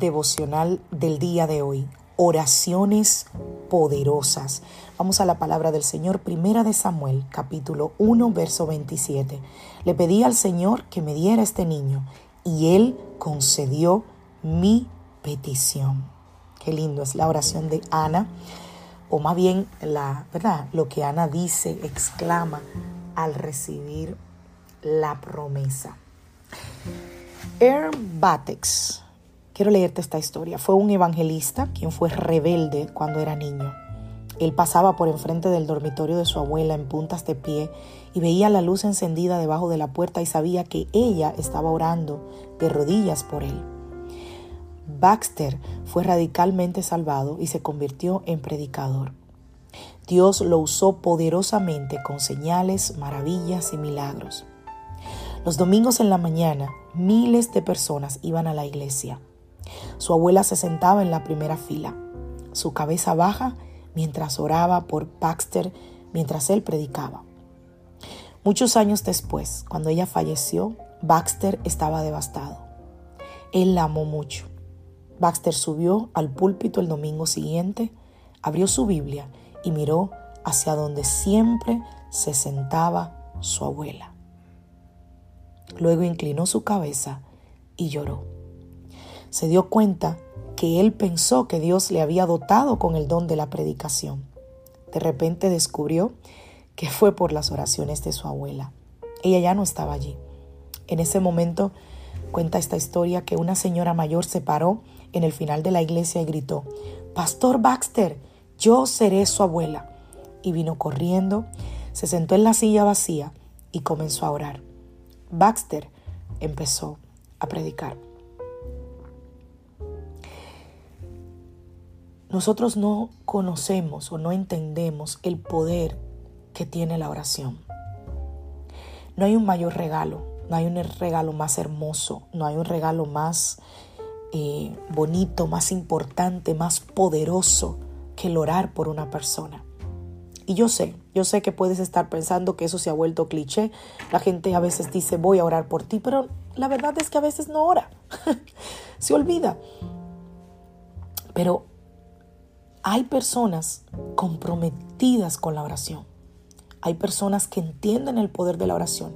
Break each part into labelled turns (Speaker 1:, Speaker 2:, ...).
Speaker 1: Devocional del día de hoy. Oraciones poderosas. Vamos a la palabra del Señor, primera de Samuel, capítulo 1, verso 27. Le pedí al Señor que me diera este niño y él concedió mi petición. Qué lindo es la oración de Ana, o más bien la, ¿verdad? Lo que Ana dice, exclama al recibir la promesa. Batex Quiero leerte esta historia. Fue un evangelista quien fue rebelde cuando era niño. Él pasaba por enfrente del dormitorio de su abuela en puntas de pie y veía la luz encendida debajo de la puerta y sabía que ella estaba orando de rodillas por él. Baxter fue radicalmente salvado y se convirtió en predicador. Dios lo usó poderosamente con señales, maravillas y milagros. Los domingos en la mañana, miles de personas iban a la iglesia. Su abuela se sentaba en la primera fila, su cabeza baja mientras oraba por Baxter mientras él predicaba. Muchos años después, cuando ella falleció, Baxter estaba devastado. Él la amó mucho. Baxter subió al púlpito el domingo siguiente, abrió su Biblia y miró hacia donde siempre se sentaba su abuela. Luego inclinó su cabeza y lloró se dio cuenta que él pensó que Dios le había dotado con el don de la predicación. De repente descubrió que fue por las oraciones de su abuela. Ella ya no estaba allí. En ese momento cuenta esta historia que una señora mayor se paró en el final de la iglesia y gritó, Pastor Baxter, yo seré su abuela. Y vino corriendo, se sentó en la silla vacía y comenzó a orar. Baxter empezó a predicar. Nosotros no conocemos o no entendemos el poder que tiene la oración. No hay un mayor regalo, no hay un regalo más hermoso, no hay un regalo más eh, bonito, más importante, más poderoso que el orar por una persona. Y yo sé, yo sé que puedes estar pensando que eso se ha vuelto cliché. La gente a veces dice voy a orar por ti, pero la verdad es que a veces no ora. se olvida. Pero hay personas comprometidas con la oración. Hay personas que entienden el poder de la oración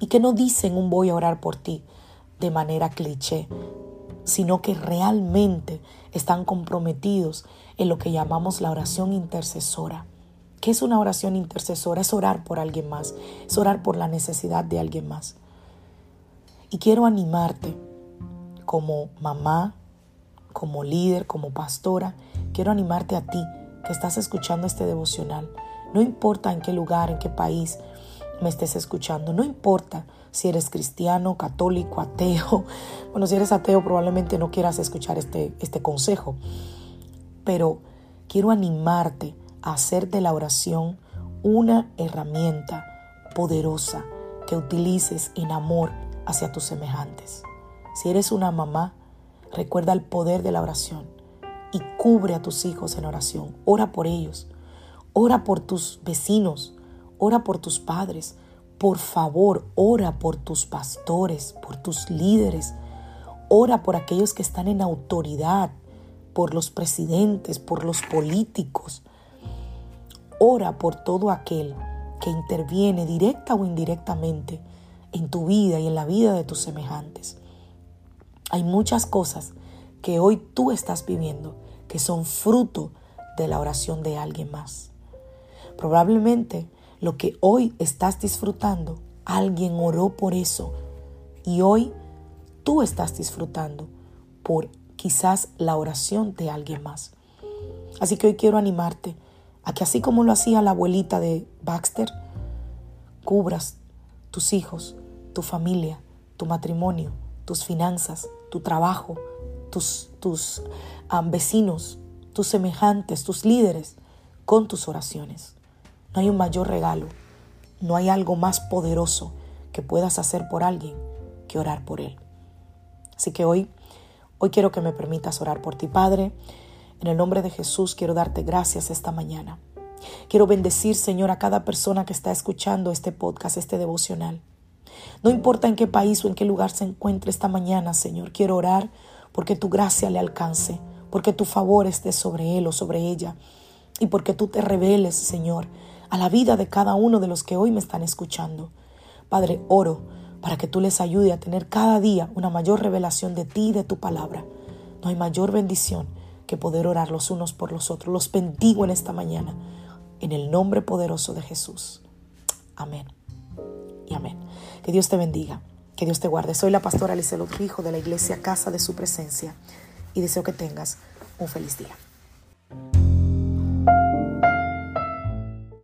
Speaker 1: y que no dicen un voy a orar por ti de manera cliché, sino que realmente están comprometidos en lo que llamamos la oración intercesora. ¿Qué es una oración intercesora? Es orar por alguien más, es orar por la necesidad de alguien más. Y quiero animarte como mamá, como líder, como pastora, quiero animarte a ti que estás escuchando este devocional. No importa en qué lugar, en qué país me estés escuchando, no importa si eres cristiano, católico, ateo. Bueno, si eres ateo probablemente no quieras escuchar este, este consejo, pero quiero animarte a hacer de la oración una herramienta poderosa que utilices en amor hacia tus semejantes. Si eres una mamá, recuerda el poder de la oración y cubre a tus hijos en oración. Ora por ellos. Ora por tus vecinos. Ora por tus padres. Por favor, ora por tus pastores, por tus líderes. Ora por aquellos que están en autoridad, por los presidentes, por los políticos. Ora por todo aquel que interviene directa o indirectamente en tu vida y en la vida de tus semejantes. Hay muchas cosas que hoy tú estás viviendo, que son fruto de la oración de alguien más. Probablemente lo que hoy estás disfrutando, alguien oró por eso y hoy tú estás disfrutando por quizás la oración de alguien más. Así que hoy quiero animarte a que así como lo hacía la abuelita de Baxter, cubras tus hijos, tu familia, tu matrimonio, tus finanzas, tu trabajo, tus, tus vecinos, tus semejantes, tus líderes, con tus oraciones. No hay un mayor regalo, no hay algo más poderoso que puedas hacer por alguien que orar por él. Así que hoy, hoy quiero que me permitas orar por ti, Padre. En el nombre de Jesús quiero darte gracias esta mañana. Quiero bendecir, Señor, a cada persona que está escuchando este podcast, este devocional. No importa en qué país o en qué lugar se encuentre esta mañana, Señor, quiero orar porque tu gracia le alcance, porque tu favor esté sobre él o sobre ella y porque tú te reveles, Señor, a la vida de cada uno de los que hoy me están escuchando. Padre, oro para que tú les ayude a tener cada día una mayor revelación de ti y de tu palabra. No hay mayor bendición que poder orar los unos por los otros. Los bendigo en esta mañana, en el nombre poderoso de Jesús. Amén. Y amén. Que Dios te bendiga, que Dios te guarde. Soy la pastora Alice Rijo de la iglesia Casa de Su Presencia y deseo que tengas un feliz día.